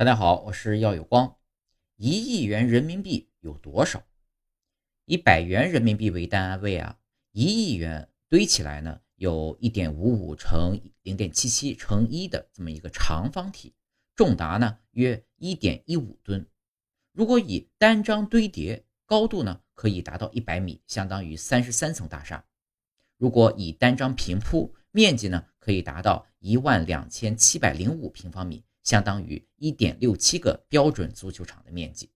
大家好，我是耀有光。一亿元人民币有多少？以百元人民币为单位啊，一亿元堆起来呢，有一点五五乘零点七七乘一的这么一个长方体，重达呢约一点一五吨。如果以单张堆叠，高度呢可以达到一百米，相当于三十三层大厦。如果以单张平铺，面积呢可以达到一万两千七百零五平方米。相当于一点六七个标准足球场的面积。